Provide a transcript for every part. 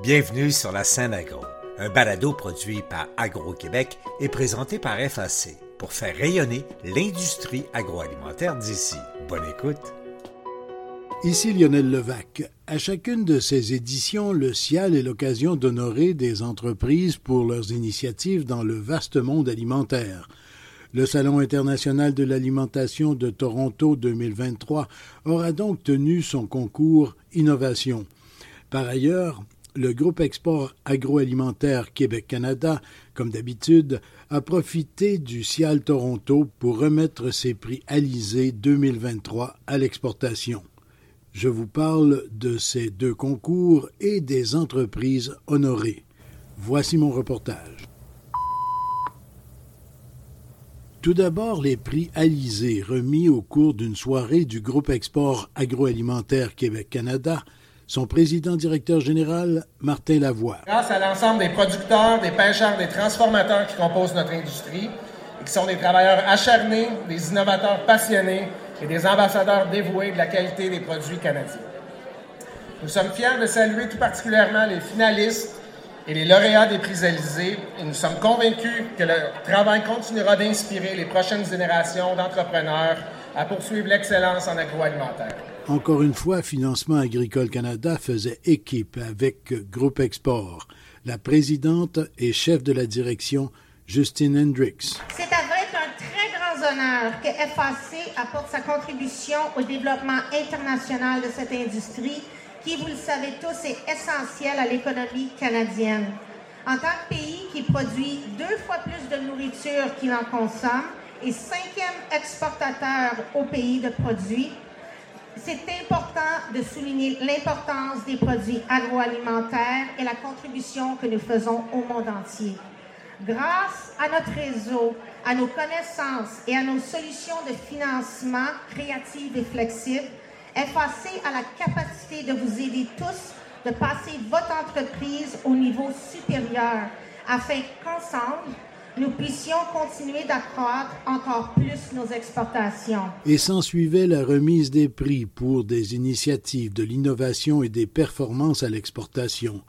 Bienvenue sur la scène agro, un balado produit par Agro-Québec et présenté par FAC pour faire rayonner l'industrie agroalimentaire d'ici. Bonne écoute. Ici Lionel Levac. À chacune de ces éditions, le CIAL est l'occasion d'honorer des entreprises pour leurs initiatives dans le vaste monde alimentaire. Le Salon international de l'alimentation de Toronto 2023 aura donc tenu son concours Innovation. Par ailleurs, le groupe Export agroalimentaire Québec-Canada, comme d'habitude, a profité du Cial Toronto pour remettre ses prix Alizé 2023 à l'exportation. Je vous parle de ces deux concours et des entreprises honorées. Voici mon reportage. Tout d'abord, les prix Alizé remis au cours d'une soirée du groupe Export agroalimentaire Québec-Canada son président-directeur général, Martin Lavoie. Grâce à l'ensemble des producteurs, des pêcheurs, des transformateurs qui composent notre industrie, et qui sont des travailleurs acharnés, des innovateurs passionnés et des ambassadeurs dévoués de la qualité des produits canadiens. Nous sommes fiers de saluer tout particulièrement les finalistes et les lauréats des prix Élysée et nous sommes convaincus que leur travail continuera d'inspirer les prochaines générations d'entrepreneurs à poursuivre l'excellence en agroalimentaire. Encore une fois, Financement Agricole Canada faisait équipe avec Groupe Export. La présidente et chef de la direction, Justine Hendricks. C'est avec un très grand honneur que FAC apporte sa contribution au développement international de cette industrie qui, vous le savez tous, est essentielle à l'économie canadienne. En tant que pays qui produit deux fois plus de nourriture qu'il en consomme et cinquième exportateur au pays de produits, c'est important de souligner l'importance des produits agroalimentaires et la contribution que nous faisons au monde entier. Grâce à notre réseau, à nos connaissances et à nos solutions de financement créatives et flexibles, FAC a la capacité de vous aider tous de passer votre entreprise au niveau supérieur afin qu'ensemble, nous puissions continuer d'accroître encore plus nos exportations. Et s'ensuivait la remise des prix pour des initiatives de l'innovation et des performances à l'exportation.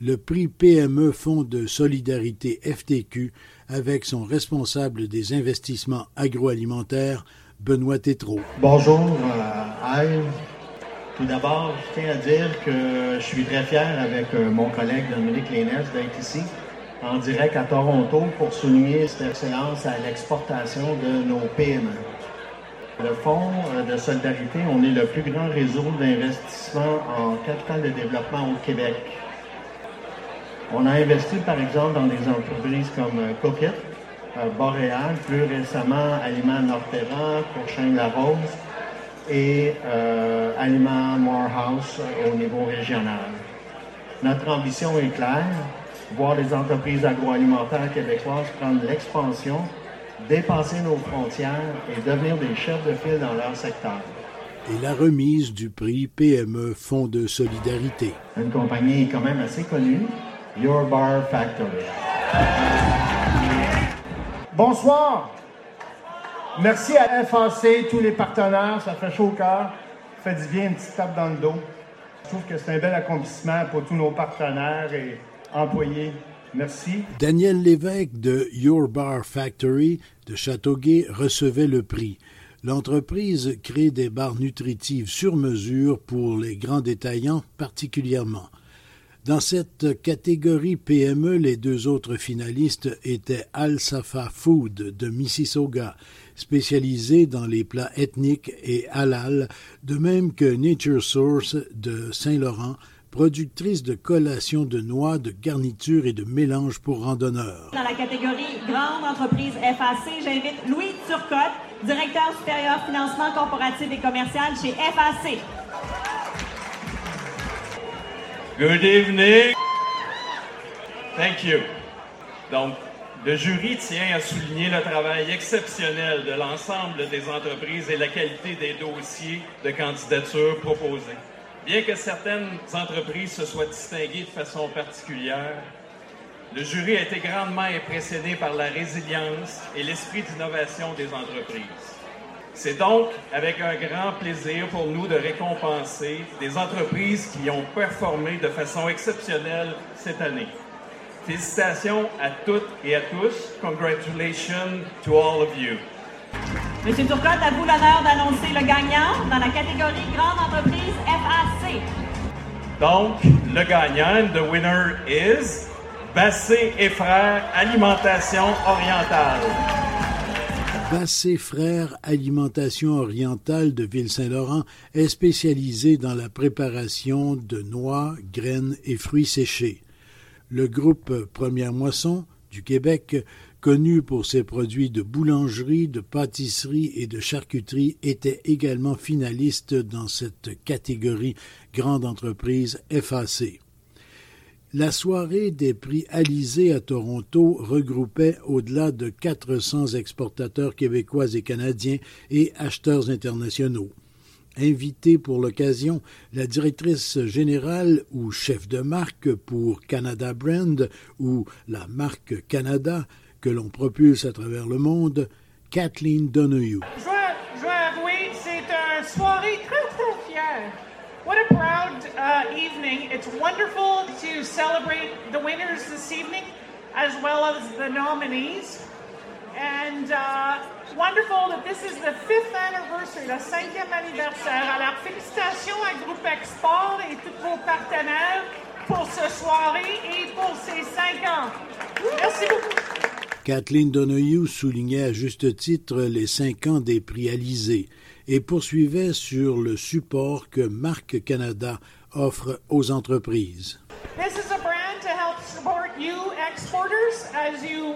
Le prix PME Fonds de solidarité FTQ avec son responsable des investissements agroalimentaires, Benoît Tétrault. Bonjour, euh, Tout d'abord, je tiens à dire que je suis très fier avec euh, mon collègue Dominique Lénès d'être ici en direct à Toronto pour souligner cette excellence à l'exportation de nos PME. Le Fonds de solidarité, on est le plus grand réseau d'investissement en capital de développement au Québec. On a investi par exemple dans des entreprises comme Coquette, euh, Boréal, plus récemment Aliments Norterra, Courchain La Rose et euh, Aliments Morehouse au niveau régional. Notre ambition est claire, voir les entreprises agroalimentaires québécoises prendre l'expansion, dépasser nos frontières et devenir des chefs de file dans leur secteur. Et la remise du prix PME Fonds de solidarité. Une compagnie quand même assez connue, Your Bar Factory. Bonsoir. Merci à FAC, tous les partenaires, ça fait chaud au cœur. Ça fait du bien une petite tape dans le dos. Je trouve que c'est un bel accomplissement pour tous nos partenaires et Daniel Lévesque de Your Bar Factory de Châteauguay recevait le prix. L'entreprise crée des bars nutritives sur mesure pour les grands détaillants particulièrement. Dans cette catégorie PME, les deux autres finalistes étaient Al Safa Food de Mississauga, spécialisé dans les plats ethniques et halal, de même que Nature Source de Saint-Laurent, productrice de collations de noix, de garnitures et de mélanges pour randonneurs. Dans la catégorie Grande entreprise FAC, j'invite Louis Turcotte, directeur supérieur financement corporatif et commercial chez FAC. Good evening. Thank you. Donc, le jury tient à souligner le travail exceptionnel de l'ensemble des entreprises et la qualité des dossiers de candidature proposés. Bien que certaines entreprises se soient distinguées de façon particulière, le jury a été grandement impressionné par la résilience et l'esprit d'innovation des entreprises. C'est donc avec un grand plaisir pour nous de récompenser des entreprises qui ont performé de façon exceptionnelle cette année. Félicitations à toutes et à tous. Congratulations to all of you. Monsieur Turcotte, à vous l'honneur d'annoncer le gagnant dans la catégorie Grande entreprise FAC. Donc, le gagnant, the winner is Bassé et Frères Alimentation Orientale. Bassé Frères Alimentation Orientale de Ville-Saint-Laurent est spécialisé dans la préparation de noix, graines et fruits séchés. Le groupe Première Moisson du Québec, connu pour ses produits de boulangerie, de pâtisserie et de charcuterie, était également finaliste dans cette catégorie grande entreprise FAC. La soirée des prix Alizé à Toronto regroupait au-delà de 400 exportateurs québécois et canadiens et acheteurs internationaux. Invitée pour l'occasion, la directrice générale ou chef de marque pour Canada Brand ou la marque Canada que l'on propulse à travers le monde, Kathleen Donoghue. Je dois, avouer, c'est une soirée très très fière. What a proud uh, evening. It's wonderful to celebrate the winners this evening as well as the nominees. And uh, wonderful that this is the fifth anniversary, le cinquième anniversaire. Alors, félicitations à Groupe Export et tous vos partenaires pour ce soirée et pour ces cinq ans. Merci beaucoup. Kathleen Donoghue soulignait à juste titre les cinq ans des prix Alizé et poursuivait sur le support que Marque Canada offre aux entreprises. This is a brand to help support you exporters as you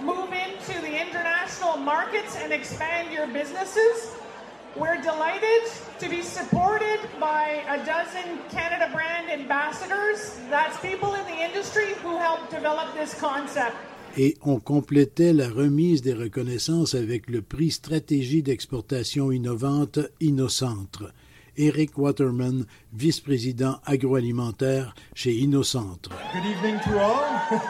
move into the international markets and expand your businesses. We're delighted to be supported by a dozen Canada brand ambassadors. That's people in the industry who helped develop this concept et on complétait la remise des reconnaissances avec le prix Stratégie d'exportation innovante Innocentre. Eric Waterman, vice-président agroalimentaire chez Innocentre. Good evening to all.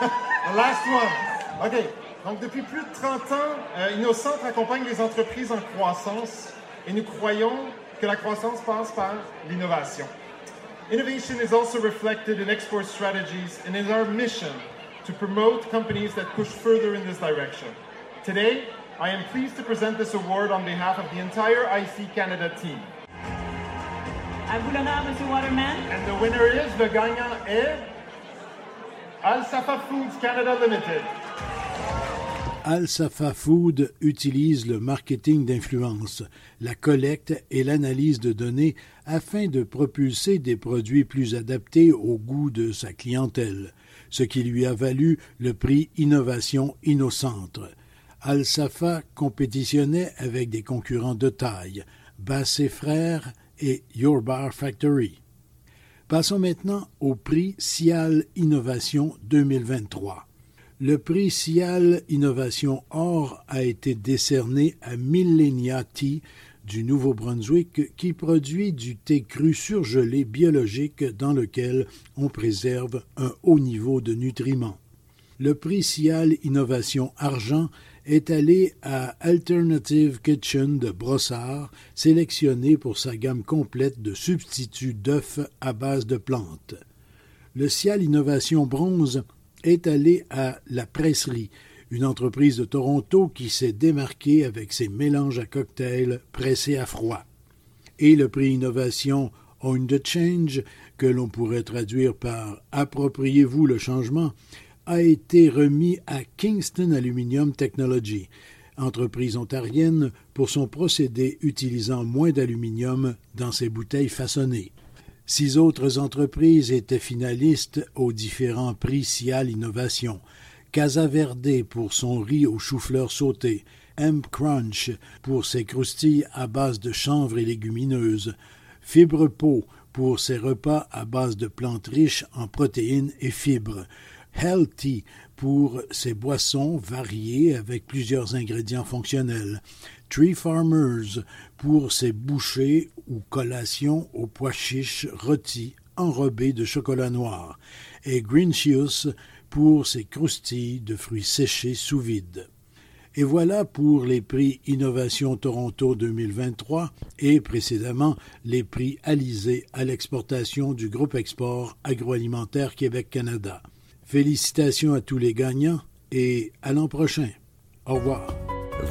The last one. OK. Donc, depuis plus de 30 ans, euh, Innocentre accompagne les entreprises en croissance et nous croyons que la croissance passe par l'innovation. Innovation is also reflected in export strategies and in our mission to promote companies that push further in this direction. Today, I am pleased to present this award on behalf of the entire IC Canada team. À vous l'honneur, Monsieur Waterman. And the winner is, le gagnant est Al-Safa Foods Canada Limited. Al-Safa Food utilise le marketing d'influence, la collecte et l'analyse de données afin de propulser des produits plus adaptés au goût de sa clientèle ce qui lui a valu le prix Innovation Innocentre. Al-Safa compétitionnait avec des concurrents de taille, Bassé Frères et Your Bar Factory. Passons maintenant au prix Cial Innovation 2023. Le prix Cial Innovation Or a été décerné à Millenia du Nouveau-Brunswick qui produit du thé cru surgelé biologique dans lequel on préserve un haut niveau de nutriments. Le prix Cial Innovation Argent est allé à Alternative Kitchen de Brossard, sélectionné pour sa gamme complète de substituts d'œufs à base de plantes. Le Cial Innovation Bronze est allé à La Presserie, une entreprise de Toronto qui s'est démarquée avec ses mélanges à cocktails pressés à froid. Et le prix Innovation On the Change, que l'on pourrait traduire par Appropriez-vous le changement, a été remis à Kingston Aluminium Technology, entreprise ontarienne, pour son procédé utilisant moins d'aluminium dans ses bouteilles façonnées. Six autres entreprises étaient finalistes aux différents prix Cial Innovation. Casa Verde pour son riz au chou-fleur sauté, M. Crunch pour ses croustilles à base de chanvre et légumineuses, Fibre Pot pour ses repas à base de plantes riches en protéines et fibres, Healthy pour ses boissons variées avec plusieurs ingrédients fonctionnels, Tree Farmers pour ses bouchées ou collations aux pois chiches rôtis enrobés de chocolat noir, et pour ses croustilles de fruits séchés sous vide. Et voilà pour les prix Innovation Toronto 2023 et précédemment les prix Alizé à l'exportation du groupe export agroalimentaire Québec-Canada. Félicitations à tous les gagnants et à l'an prochain. Au revoir.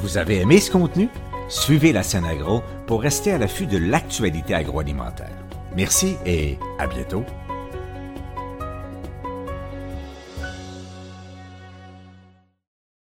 Vous avez aimé ce contenu? Suivez la scène agro pour rester à l'affût de l'actualité agroalimentaire. Merci et à bientôt.